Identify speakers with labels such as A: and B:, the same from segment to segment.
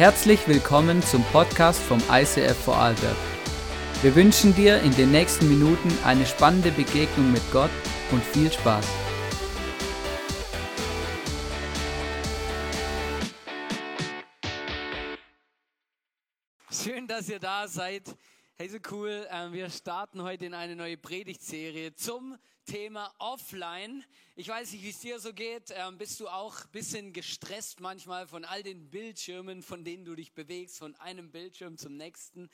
A: Herzlich willkommen zum Podcast vom ICF Vorarlberg. Wir wünschen dir in den nächsten Minuten eine spannende Begegnung mit Gott und viel Spaß.
B: Schön, dass ihr da seid. Hey, so cool. Ähm, wir starten heute in eine neue Predigtserie zum Thema Offline. Ich weiß nicht, wie es dir so geht. Ähm, bist du auch ein bisschen gestresst manchmal von all den Bildschirmen, von denen du dich bewegst, von einem Bildschirm zum nächsten?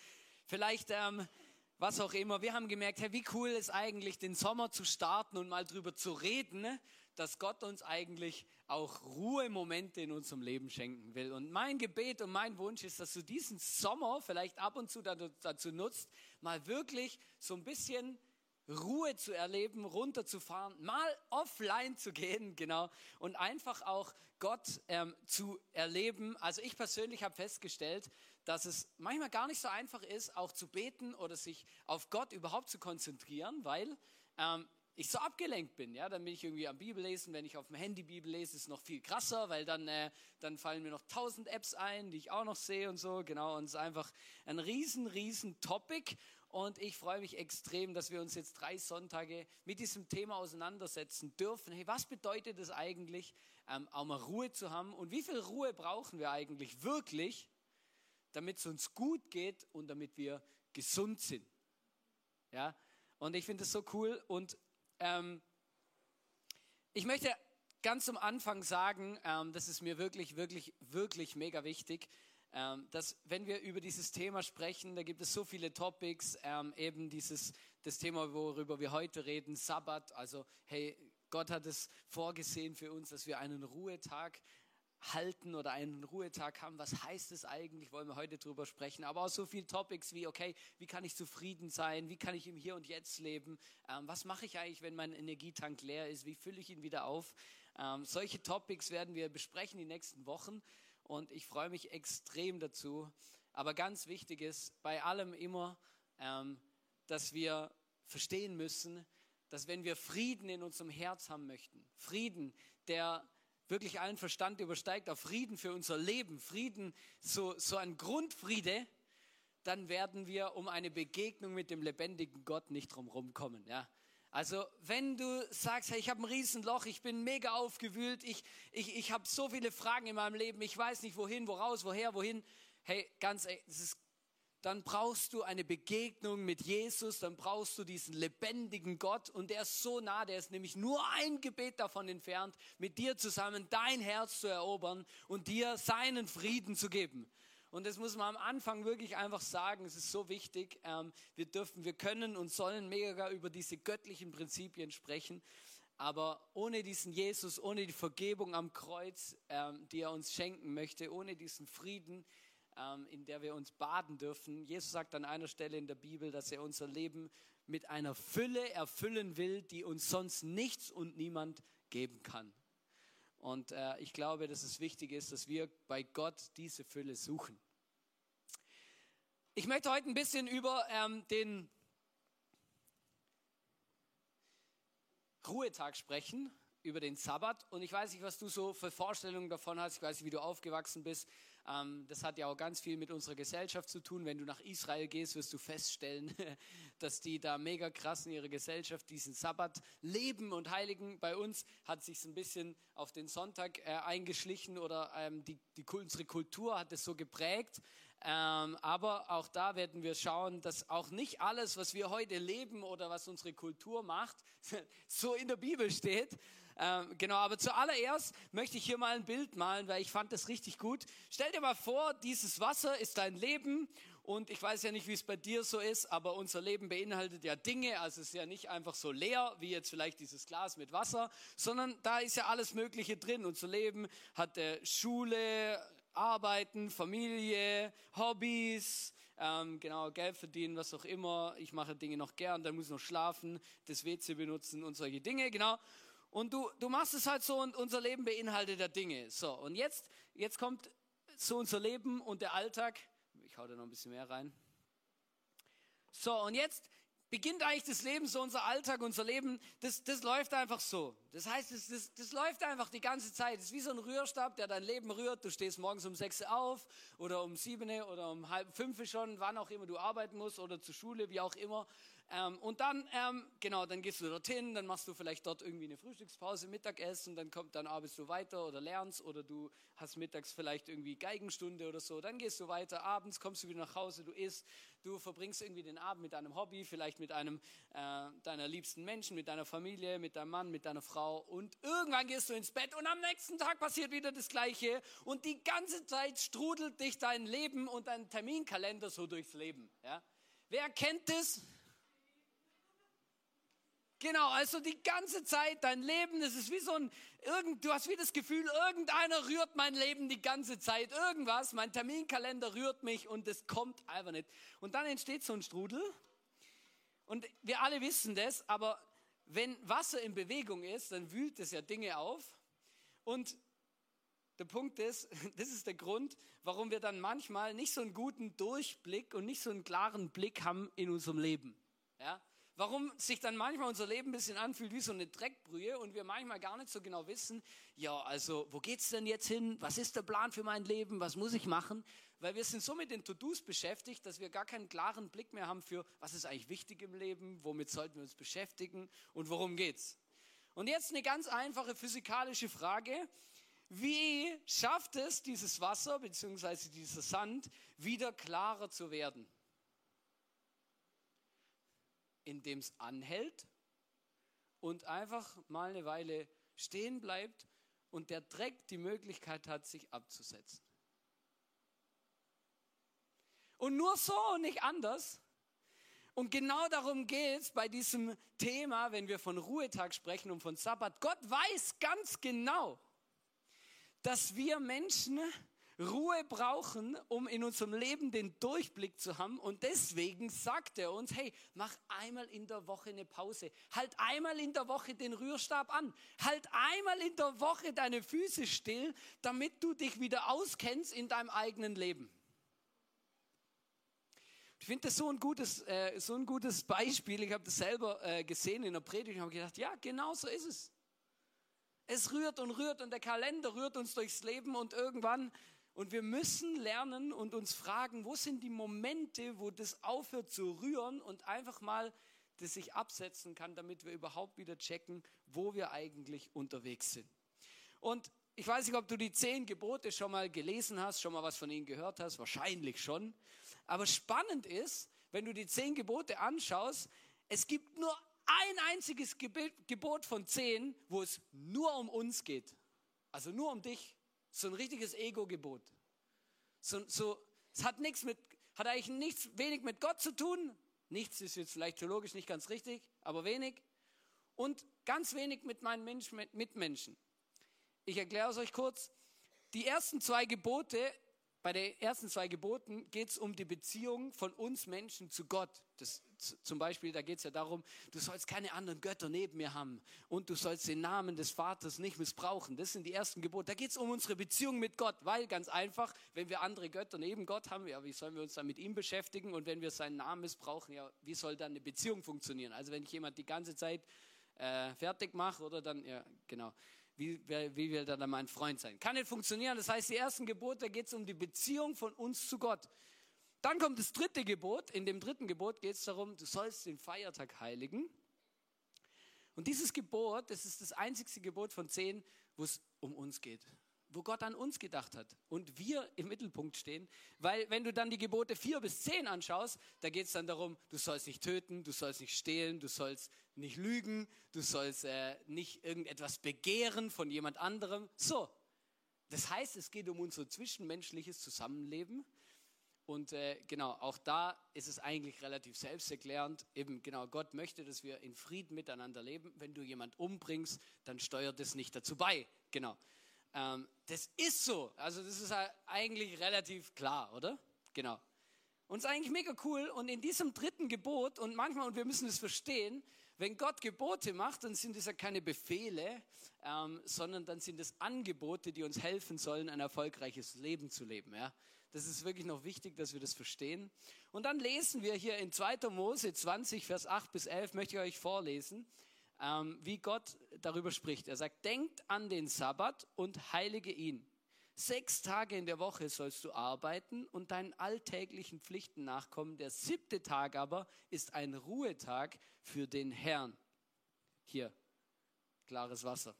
B: Vielleicht ähm, was auch immer. Wir haben gemerkt, hey, wie cool ist eigentlich, den Sommer zu starten und mal drüber zu reden, ne? dass Gott uns eigentlich auch Ruhemomente in unserem Leben schenken will. Und mein Gebet und mein Wunsch ist, dass du diesen Sommer vielleicht ab und zu dazu nutzt, mal wirklich so ein bisschen Ruhe zu erleben, runterzufahren, mal offline zu gehen, genau, und einfach auch Gott ähm, zu erleben. Also ich persönlich habe festgestellt, dass es manchmal gar nicht so einfach ist, auch zu beten oder sich auf Gott überhaupt zu konzentrieren, weil ähm, ich so abgelenkt bin. Ja, dann bin ich irgendwie am Bibel lesen. Wenn ich auf dem Handy Bibel lese, ist es noch viel krasser, weil dann, äh, dann fallen mir noch tausend Apps ein, die ich auch noch sehe und so. Genau, und es ist einfach ein riesen, riesen Topic. Und ich freue mich extrem, dass wir uns jetzt drei Sonntage mit diesem Thema auseinandersetzen dürfen. Hey, was bedeutet es eigentlich, ähm, auch mal Ruhe zu haben? Und wie viel Ruhe brauchen wir eigentlich wirklich, damit es uns gut geht und damit wir gesund sind? Ja, und ich finde es so cool. Und ähm, ich möchte ganz am Anfang sagen, ähm, das ist mir wirklich, wirklich, wirklich mega wichtig, dass wenn wir über dieses Thema sprechen, da gibt es so viele Topics, ähm, eben dieses, das Thema, worüber wir heute reden, Sabbat, also hey, Gott hat es vorgesehen für uns, dass wir einen Ruhetag halten oder einen Ruhetag haben. Was heißt es eigentlich? Wollen wir heute drüber sprechen. Aber auch so viele Topics wie, okay, wie kann ich zufrieden sein? Wie kann ich im Hier und Jetzt leben? Ähm, was mache ich eigentlich, wenn mein Energietank leer ist? Wie fülle ich ihn wieder auf? Ähm, solche Topics werden wir besprechen die nächsten Wochen und ich freue mich extrem dazu. Aber ganz wichtig ist bei allem immer, ähm, dass wir verstehen müssen, dass wenn wir Frieden in unserem Herz haben möchten, Frieden, der wirklich allen Verstand übersteigt, auf Frieden für unser Leben, Frieden, so, so ein Grundfriede, dann werden wir um eine Begegnung mit dem lebendigen Gott nicht drumherum kommen. Ja? Also wenn du sagst, hey, ich habe ein Riesenloch, ich bin mega aufgewühlt, ich, ich, ich habe so viele Fragen in meinem Leben, ich weiß nicht wohin, woraus, woher, wohin. Hey, ganz ehrlich, ist dann brauchst du eine Begegnung mit Jesus, dann brauchst du diesen lebendigen Gott und der ist so nah, der ist nämlich nur ein Gebet davon entfernt, mit dir zusammen dein Herz zu erobern und dir seinen Frieden zu geben. Und das muss man am Anfang wirklich einfach sagen, es ist so wichtig. Ähm, wir dürfen, wir können und sollen mega über diese göttlichen Prinzipien sprechen. Aber ohne diesen Jesus, ohne die Vergebung am Kreuz, ähm, die er uns schenken möchte, ohne diesen Frieden, ähm, in der wir uns baden dürfen. Jesus sagt an einer Stelle in der Bibel, dass er unser Leben mit einer Fülle erfüllen will, die uns sonst nichts und niemand geben kann. Und äh, ich glaube, dass es wichtig ist, dass wir bei Gott diese Fülle suchen. Ich möchte heute ein bisschen über ähm, den Ruhetag sprechen, über den Sabbat. Und ich weiß nicht, was du so für Vorstellungen davon hast. Ich weiß nicht, wie du aufgewachsen bist. Ähm, das hat ja auch ganz viel mit unserer Gesellschaft zu tun. Wenn du nach Israel gehst, wirst du feststellen, dass die da mega krass in ihrer Gesellschaft diesen Sabbat leben und heiligen. Bei uns hat sich ein bisschen auf den Sonntag äh, eingeschlichen oder ähm, die, die, unsere Kultur hat es so geprägt. Ähm, aber auch da werden wir schauen, dass auch nicht alles, was wir heute leben oder was unsere Kultur macht, so in der Bibel steht, ähm, genau, aber zuallererst möchte ich hier mal ein Bild malen, weil ich fand das richtig gut. Stell dir mal vor, dieses Wasser ist dein Leben und ich weiß ja nicht, wie es bei dir so ist, aber unser Leben beinhaltet ja Dinge, also es ist ja nicht einfach so leer, wie jetzt vielleicht dieses Glas mit Wasser, sondern da ist ja alles Mögliche drin. Unser Leben hat äh, Schule, Arbeiten, Familie, Hobbys, ähm, genau, Geld verdienen, was auch immer. Ich mache Dinge noch gern, dann muss ich noch schlafen, das WC benutzen und solche Dinge, genau. Und du, du machst es halt so und unser Leben beinhaltet der Dinge. So, und jetzt, jetzt kommt so unser Leben und der Alltag. Ich hau da noch ein bisschen mehr rein. So, und jetzt beginnt eigentlich das Leben, so unser Alltag, unser Leben, das, das läuft einfach so. Das heißt, das, das, das läuft einfach die ganze Zeit. Das ist wie so ein Rührstab, der dein Leben rührt. Du stehst morgens um sechs auf oder um sieben oder um halb fünf schon, wann auch immer du arbeiten musst oder zur Schule, wie auch immer. Ähm, und dann, ähm, genau, dann gehst du dorthin, dann machst du vielleicht dort irgendwie eine Frühstückspause, Mittagessen, dann kommt, dann arbeitest du weiter oder lernst oder du hast mittags vielleicht irgendwie Geigenstunde oder so, dann gehst du weiter, abends kommst du wieder nach Hause, du isst, du verbringst irgendwie den Abend mit deinem Hobby, vielleicht mit einem äh, deiner liebsten Menschen, mit deiner Familie, mit deinem Mann, mit deiner Frau und irgendwann gehst du ins Bett und am nächsten Tag passiert wieder das Gleiche und die ganze Zeit strudelt dich dein Leben und dein Terminkalender so durchs Leben. Ja? Wer kennt das? Genau, also die ganze Zeit dein Leben, das ist wie so ein, irgend, du hast wie das Gefühl, irgendeiner rührt mein Leben die ganze Zeit, irgendwas, mein Terminkalender rührt mich und es kommt einfach nicht. Und dann entsteht so ein Strudel und wir alle wissen das, aber wenn Wasser in Bewegung ist, dann wühlt es ja Dinge auf und der Punkt ist, das ist der Grund, warum wir dann manchmal nicht so einen guten Durchblick und nicht so einen klaren Blick haben in unserem Leben. Ja? Warum sich dann manchmal unser Leben ein bisschen anfühlt wie so eine Dreckbrühe und wir manchmal gar nicht so genau wissen, ja, also wo geht's denn jetzt hin? Was ist der Plan für mein Leben? Was muss ich machen? Weil wir sind so mit den To-Dos beschäftigt, dass wir gar keinen klaren Blick mehr haben für, was ist eigentlich wichtig im Leben? Womit sollten wir uns beschäftigen? Und worum geht's? Und jetzt eine ganz einfache physikalische Frage. Wie schafft es dieses Wasser bzw. dieser Sand wieder klarer zu werden? Indem es anhält und einfach mal eine Weile stehen bleibt und der Dreck die Möglichkeit hat, sich abzusetzen. Und nur so und nicht anders. Und genau darum geht es bei diesem Thema, wenn wir von Ruhetag sprechen und von Sabbat. Gott weiß ganz genau, dass wir Menschen Ruhe brauchen, um in unserem Leben den Durchblick zu haben. Und deswegen sagt er uns, hey, mach einmal in der Woche eine Pause. Halt einmal in der Woche den Rührstab an. Halt einmal in der Woche deine Füße still, damit du dich wieder auskennst in deinem eigenen Leben. Ich finde das so ein gutes, äh, so ein gutes Beispiel. Ich habe das selber äh, gesehen in der Predigt und habe gedacht, ja, genau so ist es. Es rührt und rührt und der Kalender rührt uns durchs Leben und irgendwann und wir müssen lernen und uns fragen, wo sind die Momente, wo das aufhört zu rühren und einfach mal das sich absetzen kann, damit wir überhaupt wieder checken, wo wir eigentlich unterwegs sind. Und ich weiß nicht, ob du die zehn Gebote schon mal gelesen hast, schon mal was von ihnen gehört hast, wahrscheinlich schon. Aber spannend ist, wenn du die zehn Gebote anschaust, es gibt nur ein einziges Gebot von zehn, wo es nur um uns geht. Also nur um dich. So ein richtiges Ego-Gebot. So, so, es hat nichts mit, hat eigentlich nichts, wenig mit Gott zu tun. Nichts ist jetzt vielleicht theologisch nicht ganz richtig, aber wenig. Und ganz wenig mit meinen Mensch, mit Mitmenschen. Ich erkläre es euch kurz. Die ersten zwei Gebote bei den ersten zwei Geboten geht es um die Beziehung von uns Menschen zu Gott. Das, zum Beispiel, da geht es ja darum, du sollst keine anderen Götter neben mir haben und du sollst den Namen des Vaters nicht missbrauchen. Das sind die ersten Gebote. Da geht es um unsere Beziehung mit Gott, weil ganz einfach, wenn wir andere Götter neben Gott haben, ja, wie sollen wir uns dann mit ihm beschäftigen? Und wenn wir seinen Namen missbrauchen, ja, wie soll dann eine Beziehung funktionieren? Also wenn ich jemand die ganze Zeit äh, fertig mache oder dann, ja, genau wie, wie will dann mein Freund sein? Kann nicht funktionieren. Das heißt, die ersten Gebote, da geht es um die Beziehung von uns zu Gott. Dann kommt das dritte Gebot. In dem dritten Gebot geht es darum, du sollst den Feiertag heiligen. Und dieses Gebot, das ist das einzigste Gebot von zehn, wo es um uns geht wo Gott an uns gedacht hat und wir im Mittelpunkt stehen. Weil wenn du dann die Gebote 4 bis 10 anschaust, da geht es dann darum, du sollst nicht töten, du sollst nicht stehlen, du sollst nicht lügen, du sollst äh, nicht irgendetwas begehren von jemand anderem. So, das heißt, es geht um unser zwischenmenschliches Zusammenleben. Und äh, genau, auch da ist es eigentlich relativ selbsterklärend. Eben genau, Gott möchte, dass wir in Frieden miteinander leben. Wenn du jemand umbringst, dann steuert es nicht dazu bei. Genau. Ähm, das ist so. Also das ist eigentlich relativ klar, oder? Genau. Und es ist eigentlich mega cool. Und in diesem dritten Gebot, und manchmal, und wir müssen es verstehen, wenn Gott Gebote macht, dann sind es ja keine Befehle, ähm, sondern dann sind es Angebote, die uns helfen sollen, ein erfolgreiches Leben zu leben. Ja? Das ist wirklich noch wichtig, dass wir das verstehen. Und dann lesen wir hier in 2. Mose 20, Vers 8 bis 11, möchte ich euch vorlesen, ähm, wie Gott darüber spricht. Er sagt, denkt an den Sabbat und heilige ihn. Sechs Tage in der Woche sollst du arbeiten und deinen alltäglichen Pflichten nachkommen. Der siebte Tag aber ist ein Ruhetag für den Herrn. Hier, klares Wasser.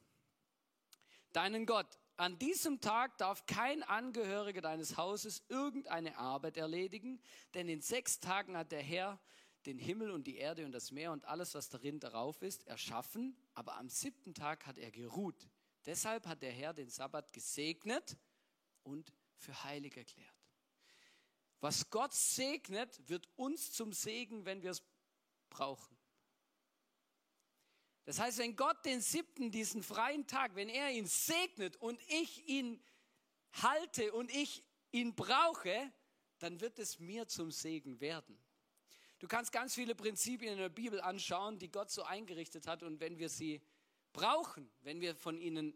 B: Deinen Gott. An diesem Tag darf kein Angehöriger deines Hauses irgendeine Arbeit erledigen, denn in sechs Tagen hat der Herr den Himmel und die Erde und das Meer und alles, was darin darauf ist, erschaffen, aber am siebten Tag hat er geruht. Deshalb hat der Herr den Sabbat gesegnet und für heilig erklärt. Was Gott segnet, wird uns zum Segen, wenn wir es brauchen. Das heißt, wenn Gott den siebten, diesen freien Tag, wenn er ihn segnet und ich ihn halte und ich ihn brauche, dann wird es mir zum Segen werden. Du kannst ganz viele Prinzipien in der Bibel anschauen, die Gott so eingerichtet hat und wenn wir sie brauchen, wenn wir von ihnen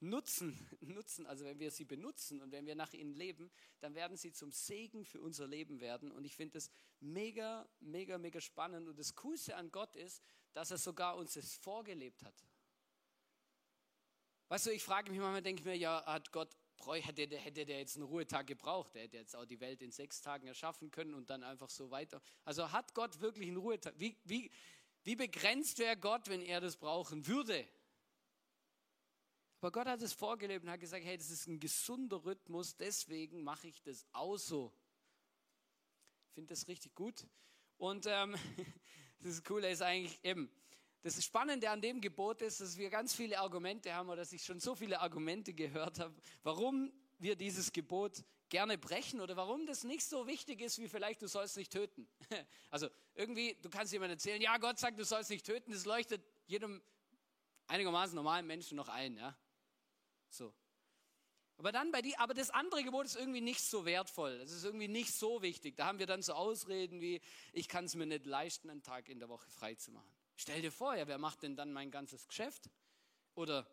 B: nutzen, nutzen, also wenn wir sie benutzen und wenn wir nach ihnen leben, dann werden sie zum Segen für unser Leben werden. Und ich finde das mega, mega, mega spannend. Und das Coolste an Gott ist, dass er sogar uns es vorgelebt hat. Weißt du, ich frage mich manchmal, denke ich mir, ja, hat Gott, hätte hätte der jetzt einen Ruhetag gebraucht? Der hätte jetzt auch die Welt in sechs Tagen erschaffen können und dann einfach so weiter. Also hat Gott wirklich einen Ruhetag? Wie, wie, wie begrenzt wäre Gott, wenn er das brauchen würde? Aber Gott hat es vorgelebt und hat gesagt, hey, das ist ein gesunder Rhythmus, deswegen mache ich das auch so. Ich finde das richtig gut. Und ähm, das Coole ist eigentlich eben, das Spannende an dem Gebot ist, dass wir ganz viele Argumente haben oder dass ich schon so viele Argumente gehört habe, warum wir dieses Gebot gerne brechen oder warum das nicht so wichtig ist, wie vielleicht du sollst nicht töten. Also irgendwie, du kannst jemandem erzählen, ja, Gott sagt, du sollst nicht töten, das leuchtet jedem einigermaßen normalen Menschen noch ein, ja. So. Aber dann bei die, aber das andere Gebot ist irgendwie nicht so wertvoll. Das ist irgendwie nicht so wichtig. Da haben wir dann so Ausreden wie, ich kann es mir nicht leisten, einen Tag in der Woche frei zu machen. Stell dir vor, ja, wer macht denn dann mein ganzes Geschäft? Oder,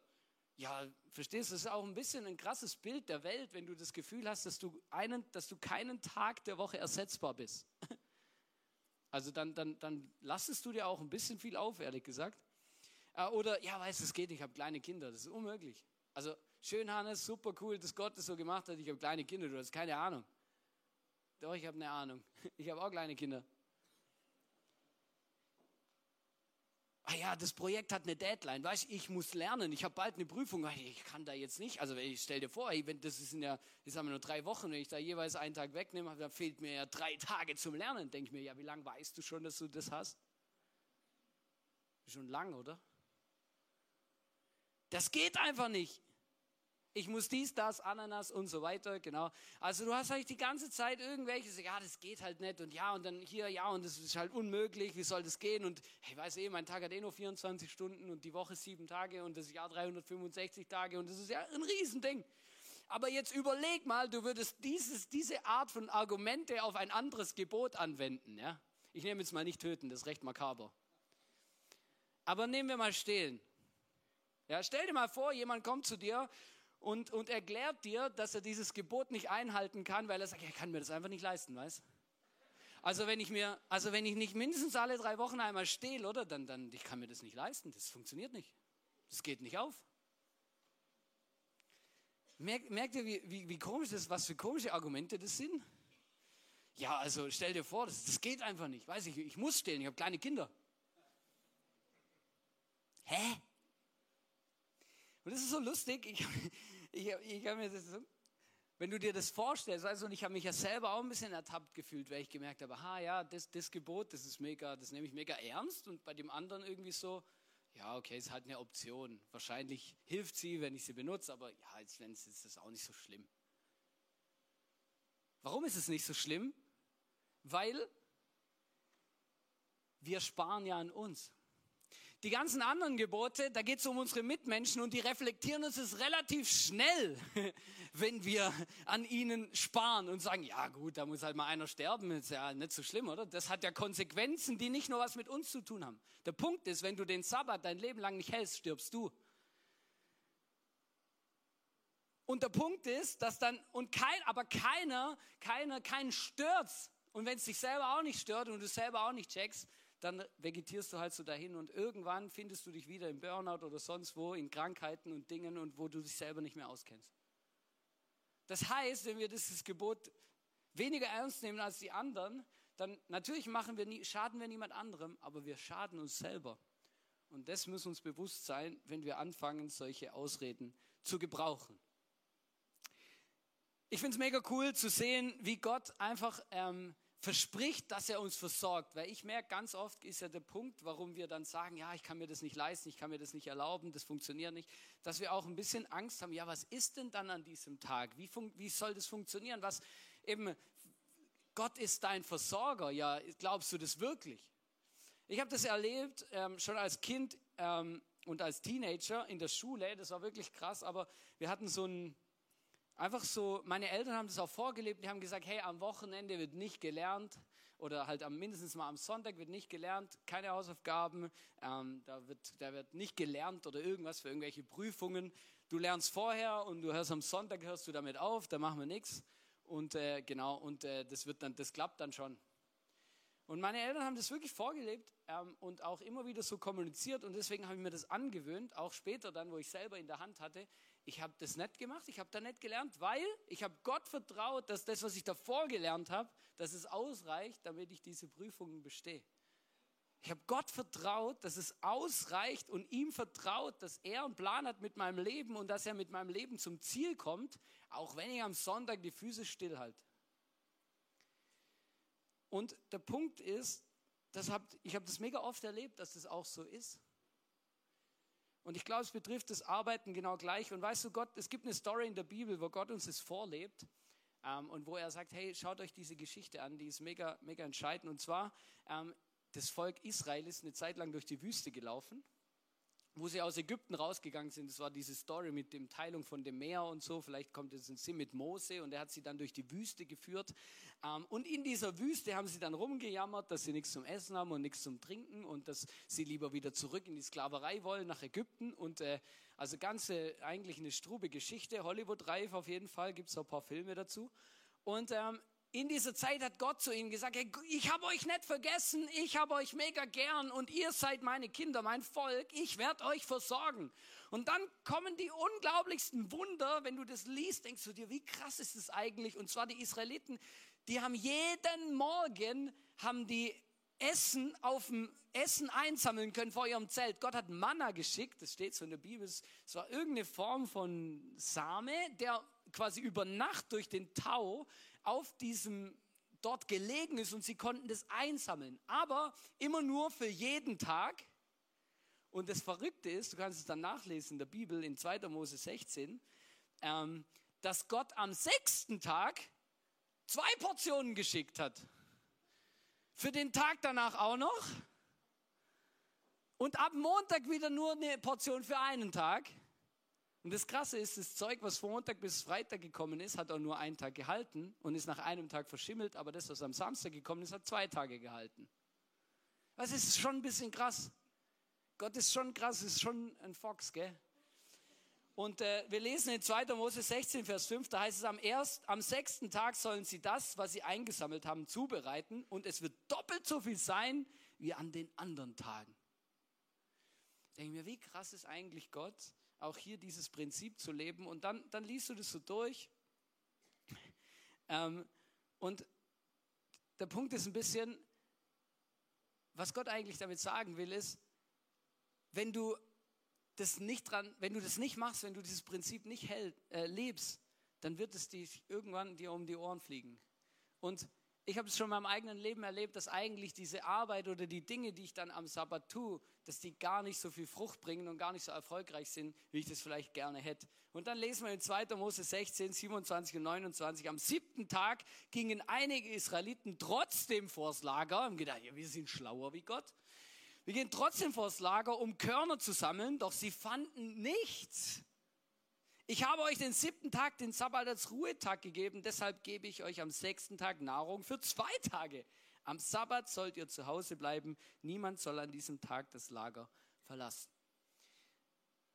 B: ja, verstehst du, das ist auch ein bisschen ein krasses Bild der Welt, wenn du das Gefühl hast, dass du, einen, dass du keinen Tag der Woche ersetzbar bist. Also dann, dann, dann lastest du dir auch ein bisschen viel auf, ehrlich gesagt. Äh, oder, ja, weißt du, es geht ich habe kleine Kinder, das ist unmöglich. Also schön, Hannes, super cool, dass Gott das so gemacht hat. Ich habe kleine Kinder, du hast keine Ahnung. Doch, ich habe eine Ahnung. Ich habe auch kleine Kinder. Ah ja, das Projekt hat eine Deadline. Weißt ich muss lernen. Ich habe bald eine Prüfung. Ich kann da jetzt nicht. Also ich stell dir vor, wenn das ist in der, jetzt haben wir nur drei Wochen, wenn ich da jeweils einen Tag wegnehme, dann fehlt mir ja drei Tage zum Lernen. Denke ich mir, ja, wie lange weißt du schon, dass du das hast? Schon lang, oder? Das geht einfach nicht. Ich muss dies, das, Ananas und so weiter, genau. Also du hast halt die ganze Zeit irgendwelche, ja, das geht halt nicht und ja und dann hier, ja und das ist halt unmöglich, wie soll das gehen und ich weiß eh, mein Tag hat eh nur 24 Stunden und die Woche sieben Tage und das Jahr 365 Tage und das ist ja ein Riesending. Aber jetzt überleg mal, du würdest dieses, diese Art von Argumente auf ein anderes Gebot anwenden, ja. Ich nehme jetzt mal nicht töten, das ist recht makaber. Aber nehmen wir mal stehlen. Ja, stell dir mal vor, jemand kommt zu dir und, und erklärt dir, dass er dieses Gebot nicht einhalten kann, weil er sagt, er kann mir das einfach nicht leisten, weißt also wenn ich mir, also wenn ich nicht mindestens alle drei Wochen einmal stehle, oder, dann, dann, ich kann mir das nicht leisten, das funktioniert nicht. Das geht nicht auf. Merkt, merkt ihr, wie, wie, wie komisch das, was für komische Argumente das sind? Ja, also stell dir vor, das, das geht einfach nicht. Weiß ich, ich muss stehlen, ich habe kleine Kinder. Hä? Und das ist so lustig. Ich, ich, ich habe mir das so, wenn du dir das vorstellst, also und ich habe mich ja selber auch ein bisschen ertappt gefühlt, weil ich gemerkt habe, ha ja, das, das Gebot, das ist mega, das nehme ich mega ernst und bei dem anderen irgendwie so, ja, okay, ist halt eine Option. Wahrscheinlich hilft sie, wenn ich sie benutze, aber ja, jetzt ist es auch nicht so schlimm. Warum ist es nicht so schlimm? Weil wir sparen ja an uns. Die ganzen anderen Gebote, da geht es um unsere Mitmenschen und die reflektieren uns es relativ schnell, wenn wir an ihnen sparen und sagen, ja gut, da muss halt mal einer sterben, ist ja nicht so schlimm, oder? Das hat ja Konsequenzen, die nicht nur was mit uns zu tun haben. Der Punkt ist, wenn du den Sabbat dein Leben lang nicht hältst, stirbst du. Und der Punkt ist, dass dann, und kein, aber keiner, keiner, keinen stört's. Und wenn es dich selber auch nicht stört und du selber auch nicht checkst, dann vegetierst du halt so dahin und irgendwann findest du dich wieder im Burnout oder sonst wo, in Krankheiten und Dingen und wo du dich selber nicht mehr auskennst. Das heißt, wenn wir dieses Gebot weniger ernst nehmen als die anderen, dann natürlich machen wir nie, schaden wir niemand anderem, aber wir schaden uns selber. Und das muss uns bewusst sein, wenn wir anfangen, solche Ausreden zu gebrauchen. Ich finde es mega cool zu sehen, wie Gott einfach ähm, verspricht, dass er uns versorgt. Weil ich merke, ganz oft ist ja der Punkt, warum wir dann sagen, ja, ich kann mir das nicht leisten, ich kann mir das nicht erlauben, das funktioniert nicht, dass wir auch ein bisschen Angst haben, ja, was ist denn dann an diesem Tag? Wie, wie soll das funktionieren? Was eben, Gott ist dein Versorger, ja, glaubst du das wirklich? Ich habe das erlebt, ähm, schon als Kind ähm, und als Teenager in der Schule, das war wirklich krass, aber wir hatten so ein, Einfach so, meine Eltern haben das auch vorgelebt, die haben gesagt, hey, am Wochenende wird nicht gelernt oder halt am, mindestens mal am Sonntag wird nicht gelernt, keine Hausaufgaben, ähm, da, wird, da wird nicht gelernt oder irgendwas für irgendwelche Prüfungen. Du lernst vorher und du hörst am Sonntag, hörst du damit auf, da machen wir nichts. Und äh, genau, und äh, das, wird dann, das klappt dann schon. Und meine Eltern haben das wirklich vorgelebt ähm, und auch immer wieder so kommuniziert und deswegen habe ich mir das angewöhnt, auch später dann, wo ich selber in der Hand hatte, ich habe das nicht gemacht, ich habe da nicht gelernt, weil ich habe Gott vertraut, dass das, was ich davor gelernt habe, dass es ausreicht, damit ich diese Prüfungen bestehe. Ich habe Gott vertraut, dass es ausreicht und ihm vertraut, dass er einen Plan hat mit meinem Leben und dass er mit meinem Leben zum Ziel kommt, auch wenn ich am Sonntag die Füße stillhalte. Und der Punkt ist, das habt, ich habe das mega oft erlebt, dass das auch so ist. Und ich glaube, es betrifft das Arbeiten genau gleich. Und weißt du, Gott, es gibt eine Story in der Bibel, wo Gott uns das vorlebt ähm, und wo er sagt, hey, schaut euch diese Geschichte an, die ist mega, mega entscheidend. Und zwar, ähm, das Volk Israel ist eine Zeit lang durch die Wüste gelaufen wo sie aus Ägypten rausgegangen sind, das war diese Story mit dem Teilung von dem Meer und so, vielleicht kommt es in Sinn mit Mose und er hat sie dann durch die Wüste geführt. Ähm, und in dieser Wüste haben sie dann rumgejammert, dass sie nichts zum Essen haben und nichts zum Trinken und dass sie lieber wieder zurück in die Sklaverei wollen nach Ägypten. Und äh, also ganze, eigentlich eine strube Geschichte, Hollywood-reif auf jeden Fall, gibt es ein paar Filme dazu. Und ähm, in dieser Zeit hat Gott zu ihnen gesagt, hey, ich habe euch nicht vergessen, ich habe euch mega gern und ihr seid meine Kinder, mein Volk, ich werde euch versorgen. Und dann kommen die unglaublichsten Wunder, wenn du das liest, denkst du dir, wie krass ist das eigentlich? Und zwar die Israeliten, die haben jeden Morgen, haben die Essen auf dem Essen einsammeln können vor ihrem Zelt. Gott hat Manna geschickt, das steht so in der Bibel, es war irgendeine Form von Same, der quasi über Nacht durch den Tau auf diesem dort gelegen ist und sie konnten das einsammeln. Aber immer nur für jeden Tag. Und das Verrückte ist, du kannst es dann nachlesen in der Bibel in 2. Mose 16, ähm, dass Gott am sechsten Tag zwei Portionen geschickt hat. Für den Tag danach auch noch. Und ab Montag wieder nur eine Portion für einen Tag. Und das Krasse ist, das Zeug, was von Montag bis Freitag gekommen ist, hat auch nur einen Tag gehalten und ist nach einem Tag verschimmelt, aber das, was am Samstag gekommen ist, hat zwei Tage gehalten. Das ist schon ein bisschen krass. Gott ist schon krass, ist schon ein Fox, gell? Und äh, wir lesen in 2. Mose 16, Vers 5, da heißt es, am, erst, am sechsten Tag sollen sie das, was sie eingesammelt haben, zubereiten und es wird doppelt so viel sein wie an den anderen Tagen. Ich denke mir, wie krass ist eigentlich Gott, auch hier dieses Prinzip zu leben. Und dann, dann liest du das so durch. Ähm, und der Punkt ist ein bisschen, was Gott eigentlich damit sagen will, ist, wenn du das nicht dran, wenn du das nicht machst, wenn du dieses Prinzip nicht hält, äh, lebst, dann wird es dich irgendwann dir um die Ohren fliegen. Und ich habe es schon in meinem eigenen Leben erlebt, dass eigentlich diese Arbeit oder die Dinge, die ich dann am Sabbat tue, dass die gar nicht so viel Frucht bringen und gar nicht so erfolgreich sind, wie ich das vielleicht gerne hätte. Und dann lesen wir in 2. Mose 16, 27 und 29. Am siebten Tag gingen einige Israeliten trotzdem vors Lager, haben gedacht, ja, wir sind schlauer wie Gott. Wir gehen trotzdem vors Lager, um Körner zu sammeln, doch sie fanden nichts. Ich habe euch den siebten Tag, den Sabbat als Ruhetag gegeben, deshalb gebe ich euch am sechsten Tag Nahrung für zwei Tage. Am Sabbat sollt ihr zu Hause bleiben, niemand soll an diesem Tag das Lager verlassen.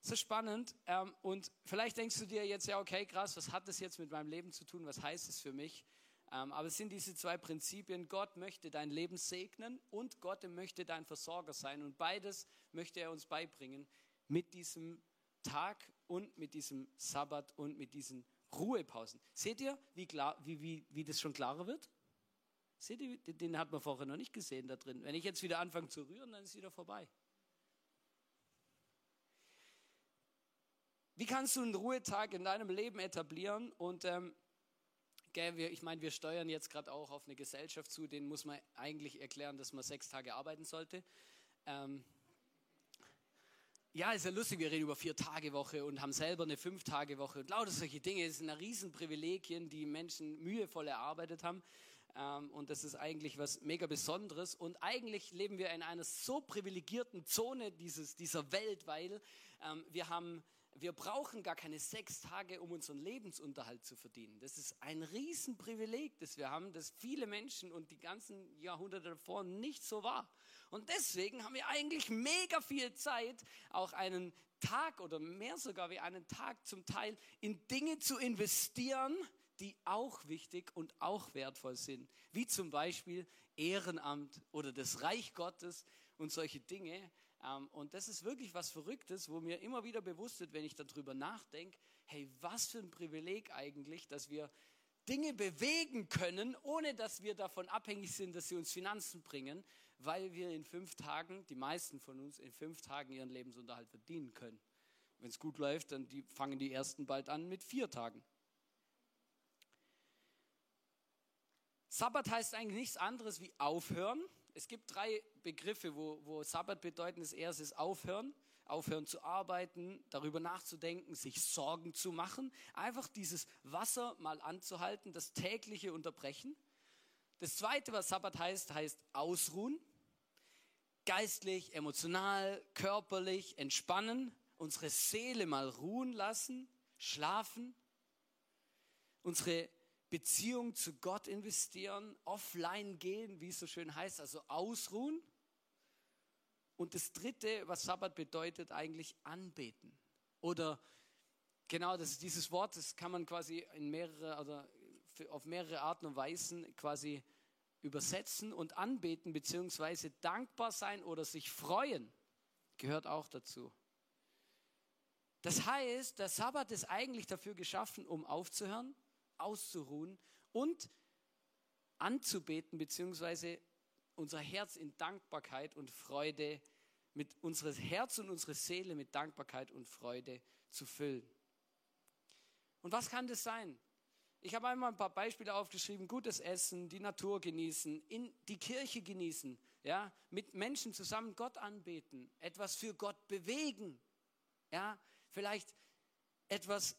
B: So spannend. Ähm, und vielleicht denkst du dir jetzt, ja, okay, krass, was hat das jetzt mit meinem Leben zu tun? Was heißt es für mich? Ähm, aber es sind diese zwei Prinzipien. Gott möchte dein Leben segnen und Gott möchte dein Versorger sein. Und beides möchte er uns beibringen mit diesem Tag und mit diesem Sabbat und mit diesen Ruhepausen. Seht ihr, wie, klar, wie, wie, wie das schon klarer wird? Seht ihr, den hat man vorher noch nicht gesehen da drin. Wenn ich jetzt wieder anfange zu rühren, dann ist wieder vorbei. Wie kannst du einen Ruhetag in deinem Leben etablieren? Und ähm, ich meine, wir steuern jetzt gerade auch auf eine Gesellschaft zu, denen muss man eigentlich erklären, dass man sechs Tage arbeiten sollte. Ähm, ja, ist ja lustig, wir reden über Vier-Tage-Woche und haben selber eine Fünf-Tage-Woche und lauter solche Dinge. Das sind Riesenprivilegien, die Menschen mühevoll erarbeitet haben. Ähm, und das ist eigentlich was mega Besonderes. Und eigentlich leben wir in einer so privilegierten Zone dieses, dieser Welt, weil ähm, wir haben wir brauchen gar keine sechs Tage, um unseren Lebensunterhalt zu verdienen. Das ist ein Riesenprivileg, das wir haben, das viele Menschen und die ganzen Jahrhunderte davor nicht so war. Und deswegen haben wir eigentlich mega viel Zeit, auch einen Tag oder mehr sogar wie einen Tag zum Teil in Dinge zu investieren, die auch wichtig und auch wertvoll sind, wie zum Beispiel Ehrenamt oder das Reich Gottes und solche Dinge. Ähm, und das ist wirklich was Verrücktes, wo mir immer wieder bewusst wird, wenn ich darüber nachdenke, hey, was für ein Privileg eigentlich, dass wir Dinge bewegen können, ohne dass wir davon abhängig sind, dass sie uns Finanzen bringen, weil wir in fünf Tagen, die meisten von uns, in fünf Tagen ihren Lebensunterhalt verdienen können. Wenn es gut läuft, dann die, fangen die ersten bald an mit vier Tagen. Sabbat heißt eigentlich nichts anderes wie aufhören. Es gibt drei Begriffe, wo, wo Sabbat bedeuten. Das erste ist aufhören, aufhören zu arbeiten, darüber nachzudenken, sich Sorgen zu machen. Einfach dieses Wasser mal anzuhalten, das tägliche Unterbrechen. Das zweite, was Sabbat heißt, heißt ausruhen. Geistlich, emotional, körperlich entspannen, unsere Seele mal ruhen lassen, schlafen, unsere Beziehung zu Gott investieren, offline gehen, wie es so schön heißt, also ausruhen. Und das Dritte, was Sabbat bedeutet, eigentlich anbeten. Oder genau, das dieses Wort, das kann man quasi in mehrere oder auf mehrere Arten und Weisen quasi übersetzen und anbeten beziehungsweise dankbar sein oder sich freuen gehört auch dazu. Das heißt, der Sabbat ist eigentlich dafür geschaffen, um aufzuhören, auszuruhen und anzubeten, beziehungsweise unser Herz in Dankbarkeit und Freude, mit unseres Herz und unsere Seele mit Dankbarkeit und Freude zu füllen. Und was kann das sein? Ich habe einmal ein paar Beispiele aufgeschrieben: gutes Essen, die Natur genießen, in die Kirche genießen, ja, mit Menschen zusammen Gott anbeten, etwas für Gott bewegen, ja, vielleicht etwas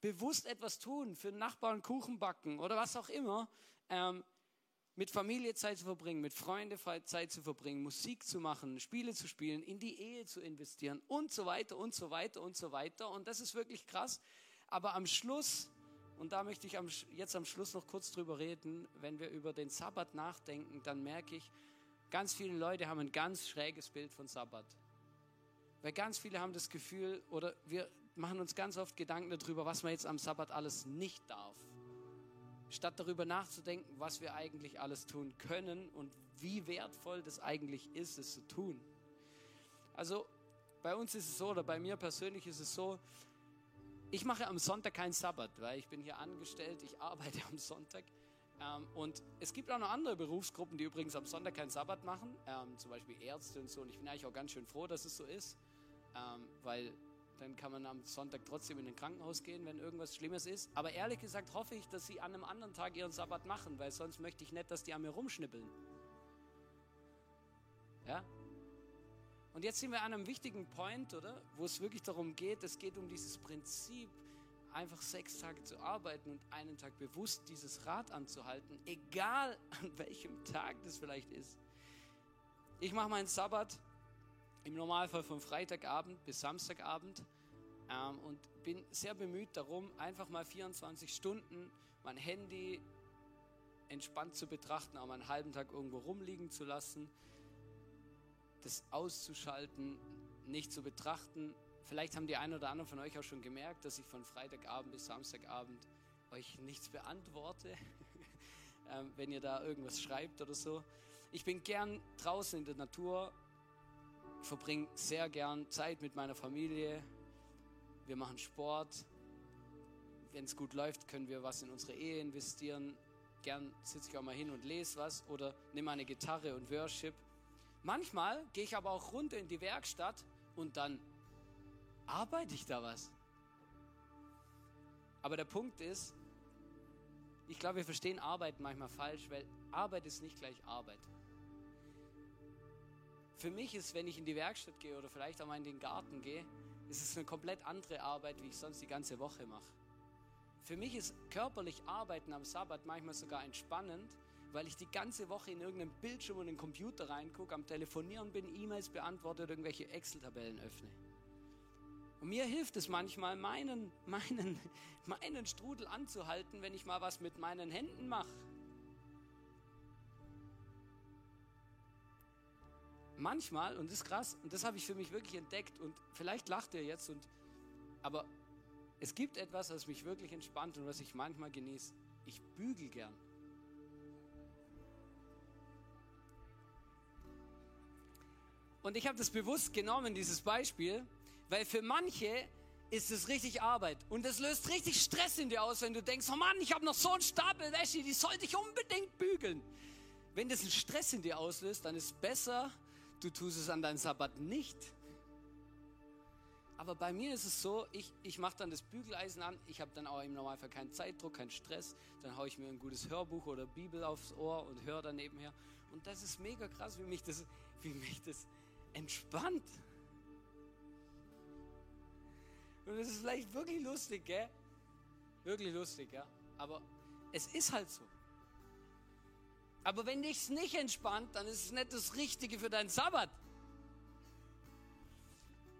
B: bewusst etwas tun, für den Nachbarn Kuchen backen oder was auch immer, ähm, mit Familie Zeit zu verbringen, mit Freunden Zeit zu verbringen, Musik zu machen, Spiele zu spielen, in die Ehe zu investieren und so weiter und so weiter und so weiter. Und das ist wirklich krass. Aber am Schluss, und da möchte ich am, jetzt am Schluss noch kurz drüber reden, wenn wir über den Sabbat nachdenken, dann merke ich, ganz viele Leute haben ein ganz schräges Bild von Sabbat. Weil ganz viele haben das Gefühl, oder wir machen uns ganz oft Gedanken darüber, was man jetzt am Sabbat alles nicht darf. Statt darüber nachzudenken, was wir eigentlich alles tun können und wie wertvoll das eigentlich ist, es zu tun. Also bei uns ist es so, oder bei mir persönlich ist es so, ich mache am Sonntag keinen Sabbat, weil ich bin hier angestellt, ich arbeite am Sonntag. Ähm, und es gibt auch noch andere Berufsgruppen, die übrigens am Sonntag keinen Sabbat machen, ähm, zum Beispiel Ärzte und so. Und ich bin eigentlich auch ganz schön froh, dass es so ist, ähm, weil dann kann man am Sonntag trotzdem in ein Krankenhaus gehen, wenn irgendwas Schlimmes ist. Aber ehrlich gesagt hoffe ich, dass sie an einem anderen Tag ihren Sabbat machen, weil sonst möchte ich nicht, dass die an mir rumschnippeln. Ja? Und jetzt sind wir an einem wichtigen Point, oder? Wo es wirklich darum geht, es geht um dieses Prinzip, einfach sechs Tage zu arbeiten und einen Tag bewusst dieses Rad anzuhalten, egal an welchem Tag das vielleicht ist. Ich mache meinen Sabbat im Normalfall von Freitagabend bis Samstagabend ähm, und bin sehr bemüht darum, einfach mal 24 Stunden mein Handy entspannt zu betrachten, auch mal einen halben Tag irgendwo rumliegen zu lassen, das auszuschalten, nicht zu betrachten, vielleicht haben die einen oder anderen von euch auch schon gemerkt, dass ich von Freitagabend bis Samstagabend euch nichts beantworte, ähm, wenn ihr da irgendwas schreibt oder so. Ich bin gern draußen in der Natur, verbringe sehr gern Zeit mit meiner Familie. Wir machen Sport. Wenn es gut läuft, können wir was in unsere Ehe investieren. Gern sitze ich auch mal hin und lese was oder nehme eine Gitarre und Worship. Manchmal gehe ich aber auch runter in die Werkstatt und dann arbeite ich da was. Aber der Punkt ist, ich glaube, wir verstehen Arbeit manchmal falsch, weil Arbeit ist nicht gleich Arbeit. Für mich ist, wenn ich in die Werkstatt gehe oder vielleicht auch mal in den Garten gehe, ist es eine komplett andere Arbeit, wie ich sonst die ganze Woche mache. Für mich ist körperlich Arbeiten am Sabbat manchmal sogar entspannend, weil ich die ganze Woche in irgendeinen Bildschirm und in den Computer reingucke, am Telefonieren bin, E-Mails beantworte oder irgendwelche Excel-Tabellen öffne. Und mir hilft es manchmal, meinen, meinen, meinen Strudel anzuhalten, wenn ich mal was mit meinen Händen mache. Manchmal, und das ist krass, und das habe ich für mich wirklich entdeckt, und vielleicht lacht ihr jetzt, und, aber es gibt etwas, was mich wirklich entspannt und was ich manchmal genieße. Ich bügel gern. Und ich habe das bewusst genommen, dieses Beispiel, weil für manche ist es richtig Arbeit und es löst richtig Stress in dir aus, wenn du denkst, oh Mann, ich habe noch so einen Stapel Wäsche, die sollte ich unbedingt bügeln. Wenn das einen Stress in dir auslöst, dann ist es besser, du tust es an deinem Sabbat nicht. Aber bei mir ist es so, ich, ich mache dann das Bügeleisen an, ich habe dann auch im Normalfall keinen Zeitdruck, keinen Stress, dann haue ich mir ein gutes Hörbuch oder Bibel aufs Ohr und höre dann nebenher. Und das ist mega krass, wie mich das, wie mich das entspannt. Und es ist vielleicht wirklich lustig, gell? Wirklich lustig, ja? Aber es ist halt so. Aber wenn dich nicht entspannt, dann ist es nicht das Richtige für deinen Sabbat.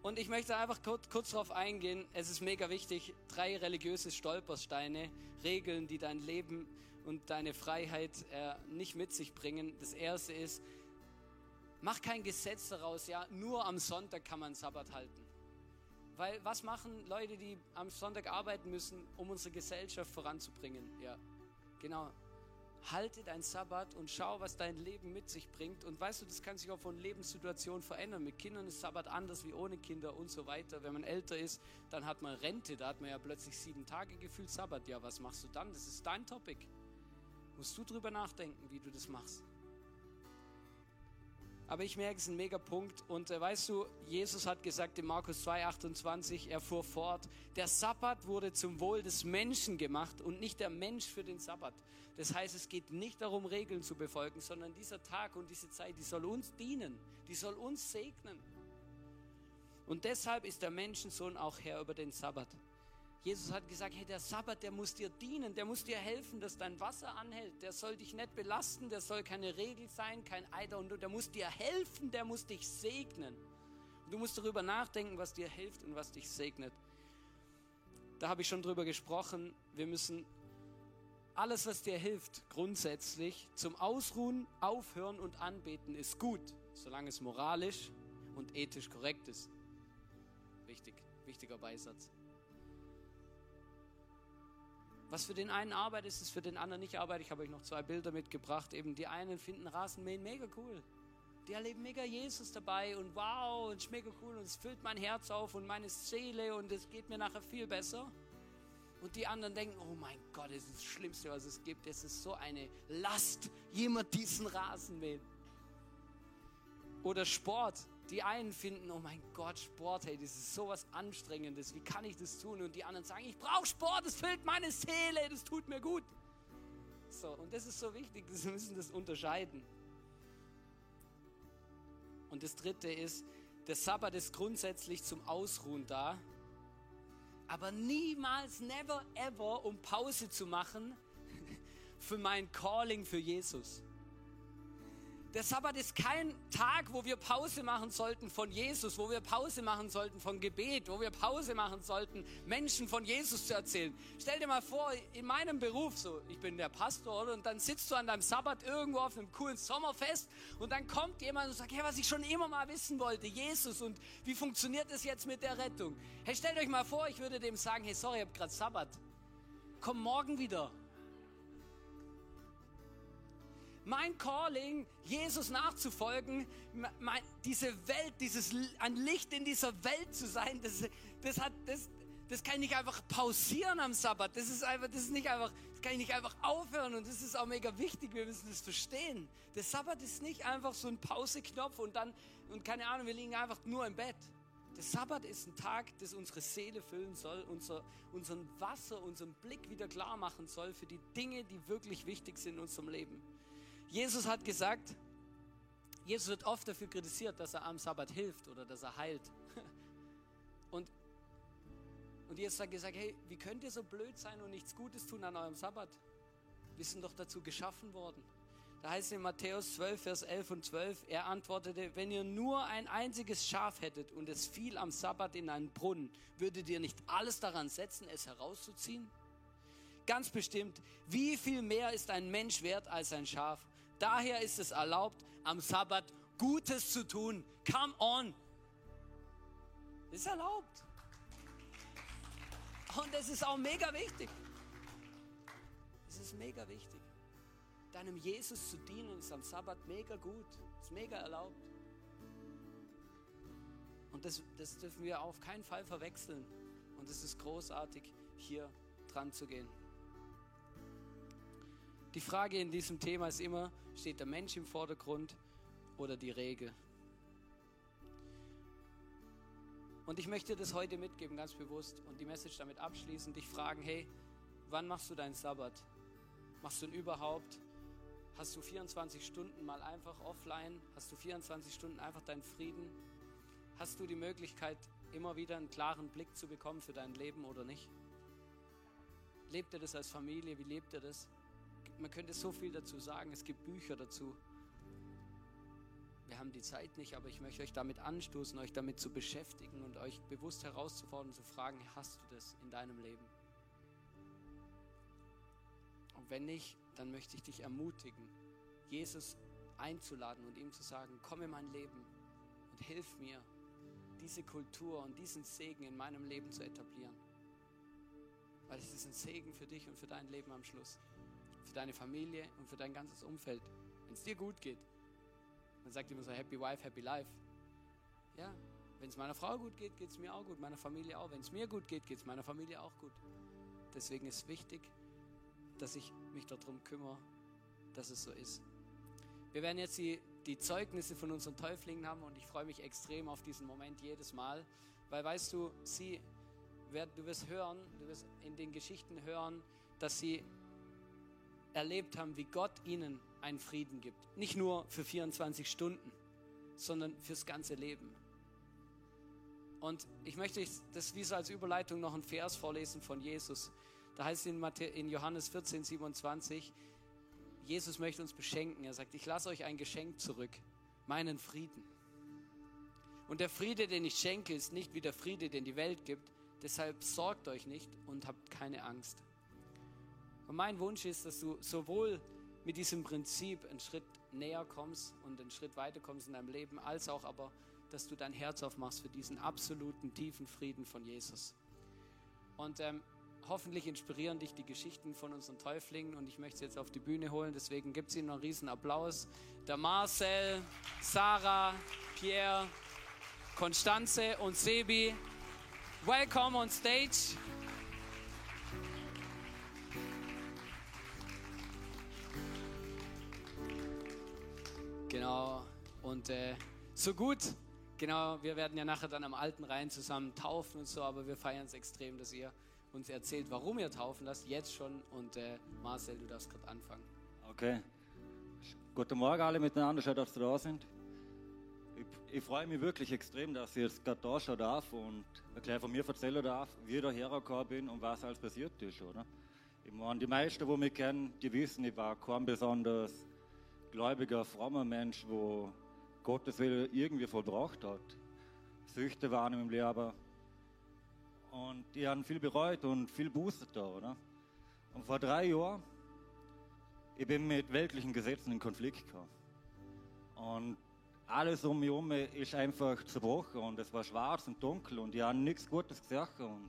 B: Und ich möchte einfach kurz, kurz darauf eingehen. Es ist mega wichtig. Drei religiöse Stolpersteine, Regeln, die dein Leben und deine Freiheit äh, nicht mit sich bringen. Das erste ist, mach kein Gesetz daraus, ja, nur am Sonntag kann man Sabbat halten. Weil was machen Leute, die am Sonntag arbeiten müssen, um unsere Gesellschaft voranzubringen? Ja, genau. Halte dein Sabbat und schau, was dein Leben mit sich bringt. Und weißt du, das kann sich auch von Lebenssituationen verändern. Mit Kindern ist Sabbat anders wie ohne Kinder und so weiter. Wenn man älter ist, dann hat man Rente, da hat man ja plötzlich sieben Tage gefühlt Sabbat. Ja, was machst du dann? Das ist dein Topic. Musst du drüber nachdenken, wie du das machst. Aber ich merke, es ist ein mega Punkt. Und äh, weißt du, Jesus hat gesagt in Markus 2,28, er fuhr fort, der Sabbat wurde zum Wohl des Menschen gemacht und nicht der Mensch für den Sabbat. Das heißt, es geht nicht darum, Regeln zu befolgen, sondern dieser Tag und diese Zeit, die soll uns dienen, die soll uns segnen. Und deshalb ist der Menschensohn auch Herr über den Sabbat. Jesus hat gesagt, hey, der Sabbat, der muss dir dienen, der muss dir helfen, dass dein Wasser anhält. Der soll dich nicht belasten, der soll keine Regel sein, kein Eider und der muss dir helfen, der muss dich segnen. Und du musst darüber nachdenken, was dir hilft und was dich segnet. Da habe ich schon drüber gesprochen. Wir müssen alles, was dir hilft, grundsätzlich zum Ausruhen, Aufhören und Anbeten ist gut, solange es moralisch und ethisch korrekt ist. Wichtig, wichtiger Beisatz. Was für den einen Arbeit ist, ist für den anderen nicht Arbeit. Ich habe euch noch zwei Bilder mitgebracht. Eben die einen finden Rasenmähen mega cool. Die erleben mega Jesus dabei und wow, und ist mega cool und es füllt mein Herz auf und meine Seele und es geht mir nachher viel besser. Und die anderen denken, oh mein Gott, das ist das Schlimmste, was es gibt. Es ist so eine Last, jemand diesen Rasen mähen. Oder Sport. Die einen finden, oh mein Gott, Sport, hey, das ist sowas Anstrengendes, wie kann ich das tun? Und die anderen sagen, ich brauche Sport, das füllt meine Seele, das tut mir gut. So, und das ist so wichtig, wir müssen das unterscheiden. Und das dritte ist, der Sabbat ist grundsätzlich zum Ausruhen da, aber niemals, never ever, um Pause zu machen für mein Calling für Jesus. Der Sabbat ist kein Tag, wo wir Pause machen sollten von Jesus, wo wir Pause machen sollten von Gebet, wo wir Pause machen sollten, Menschen von Jesus zu erzählen. Stell dir mal vor, in meinem Beruf so, ich bin der Pastor, oder? Und dann sitzt du an deinem Sabbat irgendwo auf einem coolen Sommerfest und dann kommt jemand und sagt, hey, was ich schon immer mal wissen wollte, Jesus und wie funktioniert es jetzt mit der Rettung? Hey, stellt euch mal vor, ich würde dem sagen, hey, sorry, ich habe gerade Sabbat. Komm morgen wieder. Mein Calling, Jesus nachzufolgen, mein, diese Welt, dieses ein Licht in dieser Welt zu sein, das, das hat, das, das kann ich nicht einfach pausieren am Sabbat. Das ist einfach, das ist nicht einfach, das kann ich nicht einfach aufhören und das ist auch mega wichtig. Wir müssen das verstehen. Der Sabbat ist nicht einfach so ein Pauseknopf und dann und keine Ahnung, wir liegen einfach nur im Bett. Der Sabbat ist ein Tag, das unsere Seele füllen soll, unser, unseren Wasser, unseren Blick wieder klar machen soll für die Dinge, die wirklich wichtig sind in unserem Leben. Jesus hat gesagt, Jesus wird oft dafür kritisiert, dass er am Sabbat hilft oder dass er heilt. Und, und Jesus hat gesagt, hey, wie könnt ihr so blöd sein und nichts Gutes tun an eurem Sabbat? Wir sind doch dazu geschaffen worden. Da heißt es in Matthäus 12, Vers 11 und 12, er antwortete, wenn ihr nur ein einziges Schaf hättet und es fiel am Sabbat in einen Brunnen, würdet ihr nicht alles daran setzen, es herauszuziehen? Ganz bestimmt, wie viel mehr ist ein Mensch wert als ein Schaf? Daher ist es erlaubt, am Sabbat Gutes zu tun. Come on. ist erlaubt. Und es ist auch mega wichtig. Es ist mega wichtig. Deinem Jesus zu dienen ist am Sabbat mega gut. Ist mega erlaubt. Und das, das dürfen wir auf keinen Fall verwechseln. Und es ist großartig, hier dran zu gehen. Die Frage in diesem Thema ist immer, steht der Mensch im Vordergrund oder die Regel? Und ich möchte das heute mitgeben, ganz bewusst, und die Message damit abschließen, dich fragen, hey, wann machst du deinen Sabbat? Machst du ihn überhaupt? Hast du 24 Stunden mal einfach offline? Hast du 24 Stunden einfach deinen Frieden? Hast du die Möglichkeit, immer wieder einen klaren Blick zu bekommen für dein Leben oder nicht? Lebt ihr das als Familie? Wie lebt ihr das? Man könnte so viel dazu sagen. Es gibt Bücher dazu. Wir haben die Zeit nicht, aber ich möchte euch damit anstoßen, euch damit zu beschäftigen und euch bewusst herauszufordern, zu fragen, hast du das in deinem Leben? Und wenn nicht, dann möchte ich dich ermutigen, Jesus einzuladen und ihm zu sagen, komm in mein Leben und hilf mir, diese Kultur und diesen Segen in meinem Leben zu etablieren. Weil es ist ein Segen für dich und für dein Leben am Schluss für deine Familie und für dein ganzes Umfeld. Wenn es dir gut geht, man sagt immer so Happy Wife, Happy Life. Ja, wenn es meiner Frau gut geht, geht es mir auch gut, meiner Familie auch. Wenn es mir gut geht, geht es meiner Familie auch gut. Deswegen ist wichtig, dass ich mich darum kümmere, dass es so ist. Wir werden jetzt die, die Zeugnisse von unseren Täuflingen haben und ich freue mich extrem auf diesen Moment jedes Mal, weil weißt du, sie, du wirst hören, du wirst in den Geschichten hören, dass sie erlebt haben, wie Gott ihnen einen Frieden gibt. Nicht nur für 24 Stunden, sondern fürs ganze Leben. Und ich möchte das wie so als Überleitung noch einen Vers vorlesen von Jesus. Da heißt es in Johannes 14, 27, Jesus möchte uns beschenken. Er sagt, ich lasse euch ein Geschenk zurück, meinen Frieden. Und der Friede, den ich schenke, ist nicht wie der Friede, den die Welt gibt. Deshalb sorgt euch nicht und habt keine Angst. Und mein Wunsch ist, dass du sowohl mit diesem Prinzip einen Schritt näher kommst und einen Schritt weiter kommst in deinem Leben, als auch aber, dass du dein Herz aufmachst für diesen absoluten tiefen Frieden von Jesus. Und ähm, hoffentlich inspirieren dich die Geschichten von unseren Täuflingen und ich möchte sie jetzt auf die Bühne holen, deswegen gibt es ihnen einen riesen Applaus. Der Marcel, Sarah, Pierre, Konstanze und Sebi, welcome on stage. Und äh, so gut. Genau, wir werden ja nachher dann am alten Rhein zusammen taufen und so, aber wir feiern es extrem, dass ihr uns erzählt, warum ihr taufen lasst, jetzt schon. Und äh, Marcel, du darfst gerade anfangen.
C: Okay. Guten Morgen alle miteinander, schön, dass ihr da sind. Ich, ich freue mich wirklich extrem, dass ich jetzt gerade da schon darf und gleich von mir erzählen darf, wie ich da hergekommen bin und was alles passiert ist, oder? Ich meine, die meisten, die mich kennen, die wissen, ich war kein besonders gläubiger, frommer Mensch, wo Gottes Wille irgendwie vollbracht hat. Süchte waren im Leben. Und die haben viel bereut und viel Buße da, oder? Und vor drei Jahren, ich bin mit weltlichen Gesetzen in Konflikt gekommen. Und alles um mich herum ist einfach zerbrochen und es war schwarz und dunkel und ich habe nichts Gutes gesagt. Und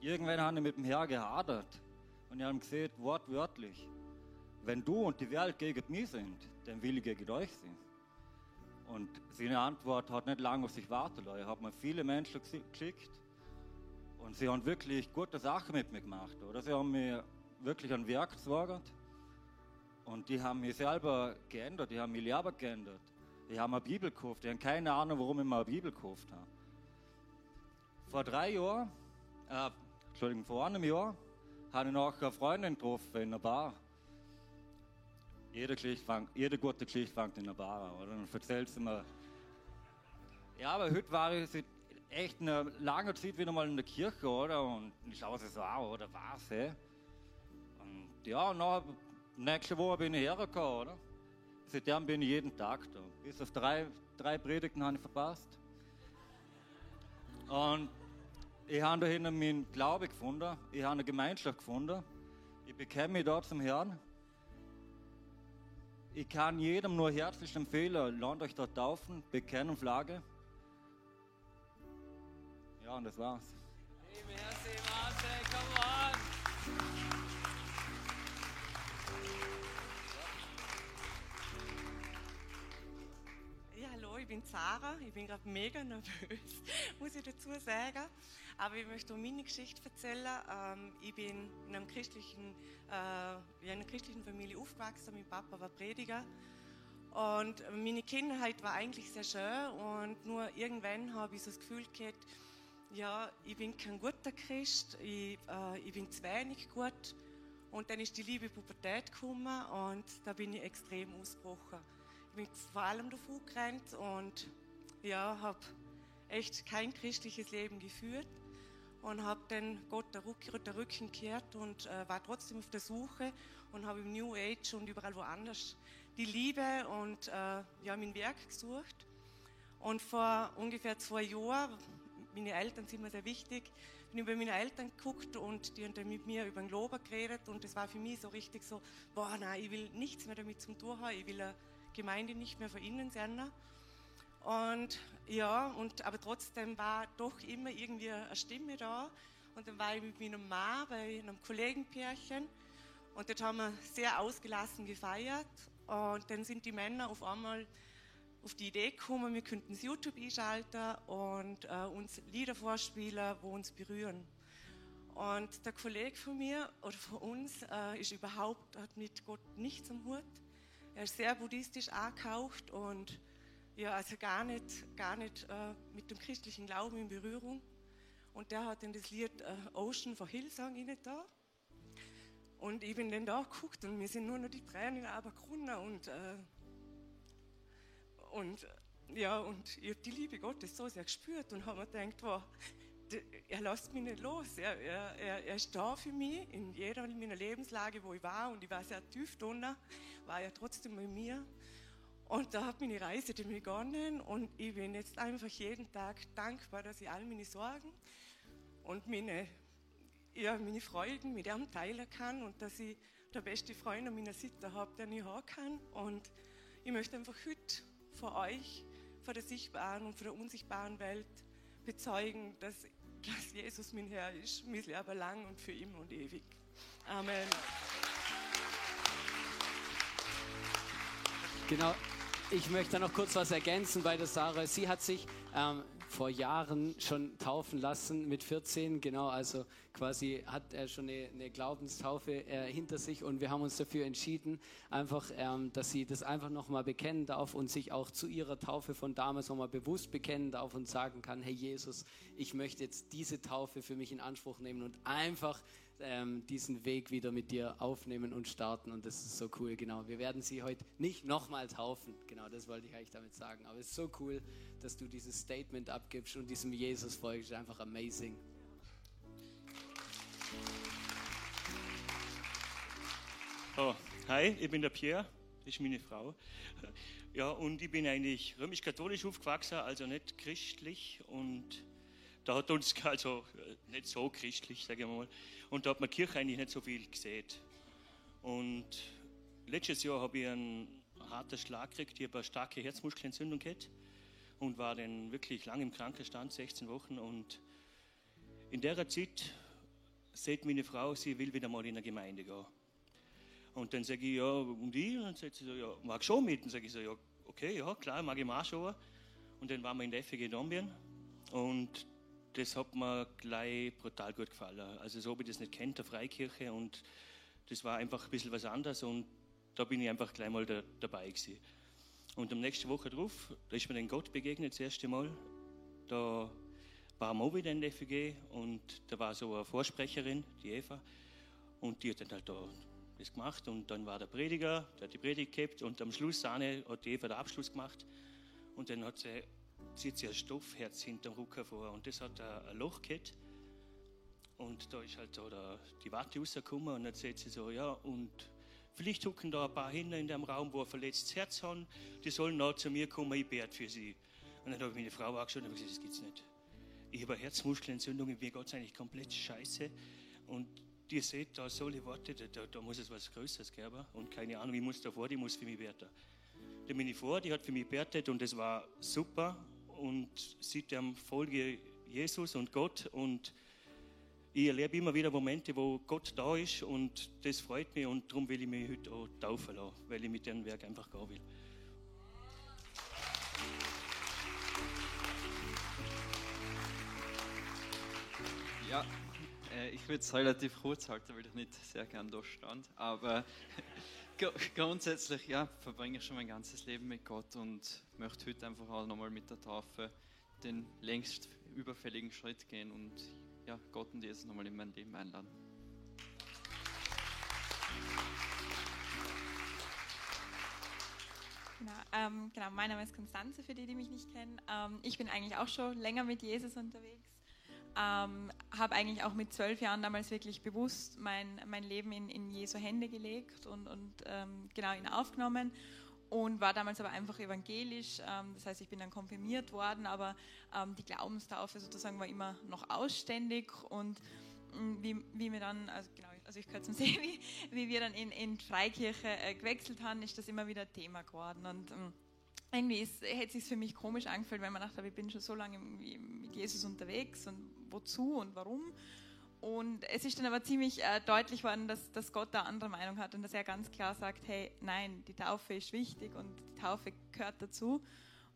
C: irgendwann habe ich mit dem Herrn gehadert und ich habe gesehen, wortwörtlich, wenn du und die Welt gegen mich sind, dann will ich gegen euch sein. Und seine Antwort hat nicht lange auf sich warten lassen. Ich habe mir viele Menschen geschickt und sie haben wirklich gute Sachen mit mir gemacht. Oder? Sie haben mir wirklich ein Werk gesorgt und die haben mich selber geändert, die haben mich Lehrer geändert. Die haben eine Bibel gekauft, die haben keine Ahnung, warum ich mir eine Bibel gekauft habe. Vor drei Jahren, äh, Entschuldigung, vor einem Jahr, habe ich noch eine Freundin getroffen in einer Bar. Jede, fang, jede gute fängt in einer Bar an, oder? Dann erzählt sie mir. Ja, aber heute war ich echt eine lange Zeit wieder mal in der Kirche, oder? Und ich schaue sie so an, oder was, hä? Und ja, und dann Nächste Woche bin ich hergekommen, oder? Seitdem bin ich jeden Tag da. Bis auf drei, drei Predigten habe ich verpasst. Und ich habe da hinten meinen Glaube gefunden. Ich habe eine Gemeinschaft gefunden. Ich bekenne mich da zum Herrn. Ich kann jedem nur herzlich empfehlen, lernt euch da taufen, bekennen, Flagge. Ja, und das war's.
B: Merci, Marcel, come on!
D: Ich bin Sarah, ich bin gerade mega nervös, muss ich dazu sagen. Aber ich möchte meine Geschichte erzählen. Ähm, ich bin in, einem christlichen, äh, in einer christlichen Familie aufgewachsen, mein Papa war Prediger. Und meine Kindheit war eigentlich sehr schön und nur irgendwann habe ich so das Gefühl gehabt, ja, ich bin kein guter Christ, ich, äh, ich bin zu wenig gut. Und dann ist die liebe Pubertät gekommen und da bin ich extrem ausgebrochen bin vor allem davon gerannt und ja, habe echt kein christliches Leben geführt und habe dann Gott der, Rück, der Rücken gekehrt und äh, war trotzdem auf der Suche und habe im New Age und überall woanders die Liebe und äh, ja, mein Werk gesucht. Und vor ungefähr zwei Jahren, meine Eltern sind mir sehr wichtig, bin ich bei meinen Eltern geguckt und die haben dann mit mir über den Glober geredet und das war für mich so richtig so, boah, nein, ich will nichts mehr damit zum tun haben, ich will eine Gemeinde nicht mehr von innen sein. Und ja, und, aber trotzdem war doch immer irgendwie eine Stimme da. Und dann war ich mit meinem Mann bei einem Kollegenpärchen und dort haben wir sehr ausgelassen gefeiert. Und dann sind die Männer auf einmal auf die Idee gekommen, wir könnten das YouTube einschalten und äh, uns Lieder vorspielen, wo uns berühren. Und der Kollege von mir oder von uns äh, ist überhaupt, hat mit Gott nichts am Hut. Er ist sehr buddhistisch angehaucht und ja, also gar nicht, gar nicht äh, mit dem christlichen Glauben in Berührung. Und der hat dann das Lied äh, Ocean for Hillsong rein da. Und ich bin dann da geguckt und mir sind nur noch die Tränen aber gerunnen und, äh, und ja, und ich habe die Liebe Gottes so sehr gespürt und habe mir gedacht, wow, er lässt mich nicht los. Er, er, er, ist da für mich in jeder meiner Lebenslage, wo ich war und ich war sehr tief drunter, war er trotzdem bei mir. Und da hat meine Reise dann begonnen und ich bin jetzt einfach jeden Tag dankbar, dass ich all meine Sorgen und meine, ja, meine Freuden mit ihm teilen kann und dass ich der beste Freund an meiner Seite habe, den ich haben kann. Und ich möchte einfach heute vor euch, vor der sichtbaren und vor der unsichtbaren Welt bezeugen, dass dass Jesus mein Herr ist, mein Leben lang und für immer und ewig. Amen.
B: Genau. Ich möchte noch kurz was ergänzen bei der Sarah. Sie hat sich ähm, vor Jahren schon taufen lassen mit 14, genau, also quasi hat er schon eine, eine Glaubenstaufe äh, hinter sich und wir haben uns dafür entschieden, einfach, ähm, dass sie das einfach nochmal bekennen darf und sich auch zu ihrer Taufe von damals nochmal bewusst bekennen darf und sagen kann, hey Jesus, ich möchte jetzt diese Taufe für mich in Anspruch nehmen und einfach ähm, diesen Weg wieder mit dir aufnehmen und starten. Und das ist so cool, genau. Wir werden sie heute nicht nochmal taufen. Genau, das wollte ich eigentlich damit sagen. Aber es ist so cool, dass du dieses Statement abgibst und diesem Jesus folgst. Einfach amazing.
E: Oh, hi, ich bin der Pierre. das ist meine Frau. Ja, und ich bin eigentlich römisch-katholisch aufgewachsen, also nicht christlich. Und da hat uns, also äh, nicht so christlich, sage ich mal. Und da hat man Kirche eigentlich nicht so viel gesehen. Und letztes Jahr habe ich einen harten Schlag gekriegt. Ich habe eine starke Herzmuskelentzündung gehabt und war dann wirklich lang im Krankenstand, 16 Wochen. Und in der Zeit sieht meine Frau, sie will wieder mal in eine Gemeinde gehen. Und dann sage ich, ja, und die? Und dann sagt sie so, ja, mag schon mit? Und sage ich so, ja, okay, ja, klar, mag ich mal schon. Und dann waren wir in der FG Dombien und das hat mir gleich brutal gut gefallen. Also so, wie ich das nicht kennt, der Freikirche und das war einfach ein bisschen was anderes und da bin ich einfach gleich mal da, dabei gewesen. Und am nächsten Woche drauf, da ist mir dann Gott begegnet, das erste Mal. Da war wir wieder in der FG und da war so eine Vorsprecherin, die Eva, und die hat dann halt da das gemacht und dann war der Prediger, der hat die Predigt gehabt und am Schluss hat die Eva den Abschluss gemacht und dann hat sie, zieht sie ein Stoffherz hinterm Rücken vor und das hat ein Loch gehabt und da ist halt der, die Warte rausgekommen und dann sagt sie so, ja und vielleicht gucken da ein paar hin in dem Raum, wo ein verletztes Herz haben, die sollen noch zu mir kommen, ich bete für sie. Und dann habe ich meine Frau angeschaut und habe gesagt, das gibt's nicht. Ich habe eine Herzmuskelentzündung, mir geht es eigentlich komplett scheiße und die seht da solche Worte, da, da, muss es was Größeres geben. Und keine Ahnung, ich muss da vor, die muss für mich beten. Da bin ich vor, die hat für mich betet und das war super. Und seitdem folge Jesus und Gott und ich erlebe immer wieder Momente, wo Gott da ist und das freut mich und darum will ich mich heute auch taufen lassen, weil ich mit dem Werk einfach gehen will.
F: Ja, äh, ich würde es relativ kurz halten, weil ich nicht sehr gern da stand. Aber grundsätzlich ja, verbringe ich schon mein ganzes Leben mit Gott und möchte heute einfach auch nochmal mit der Taufe den längst überfälligen Schritt gehen und ja, Gott und Jesus nochmal in mein Leben einladen.
G: Genau, ähm, genau, mein Name ist Konstanze, für die, die mich nicht kennen. Ähm, ich bin eigentlich auch schon länger mit Jesus unterwegs. Ähm, habe eigentlich auch mit zwölf Jahren damals wirklich bewusst mein, mein Leben in, in Jesu Hände gelegt und, und ähm, genau ihn aufgenommen und war damals aber einfach evangelisch. Ähm, das heißt, ich bin dann konfirmiert worden, aber ähm, die Glaubenstaufe sozusagen war immer noch ausständig und mm, wie, wie mir dann, also genau, also ich gehöre zum See, wie, wie wir dann in, in Freikirche äh, gewechselt haben, ist das immer wieder Thema geworden und ähm, irgendwie ist, hätte es sich für mich komisch angefühlt, wenn man dachte, ich bin schon so lange mit Jesus unterwegs und wozu und warum. Und es ist dann aber ziemlich äh, deutlich worden, dass, dass Gott da andere Meinung hat und dass er ganz klar sagt, hey, nein, die Taufe ist wichtig und die Taufe gehört dazu.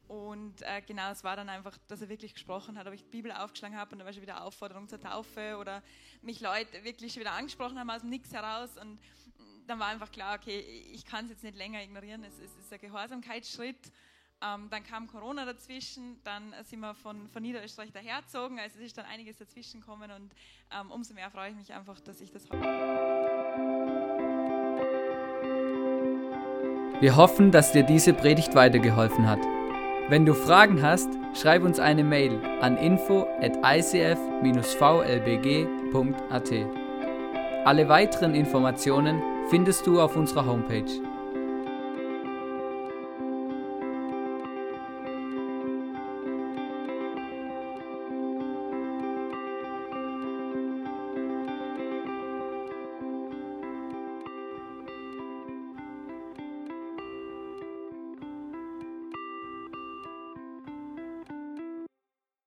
G: Und äh, genau, es war dann einfach, dass er wirklich gesprochen hat, ob ich die Bibel aufgeschlagen habe und da war schon wieder Aufforderung zur Taufe oder mich Leute wirklich wieder angesprochen haben aus dem Nix heraus und dann war einfach klar, okay, ich kann es jetzt nicht länger ignorieren, es, es ist ein Gehorsamkeitsschritt ähm, dann kam Corona dazwischen, dann sind wir von, von Niederösterreich dahergezogen, also es ist dann einiges dazwischen gekommen und ähm, umso mehr freue ich mich einfach, dass ich das habe.
A: Wir hoffen, dass dir diese Predigt weitergeholfen hat. Wenn du Fragen hast, schreib uns eine Mail an info at icf-vlbg.at. Alle weiteren Informationen findest du auf unserer Homepage.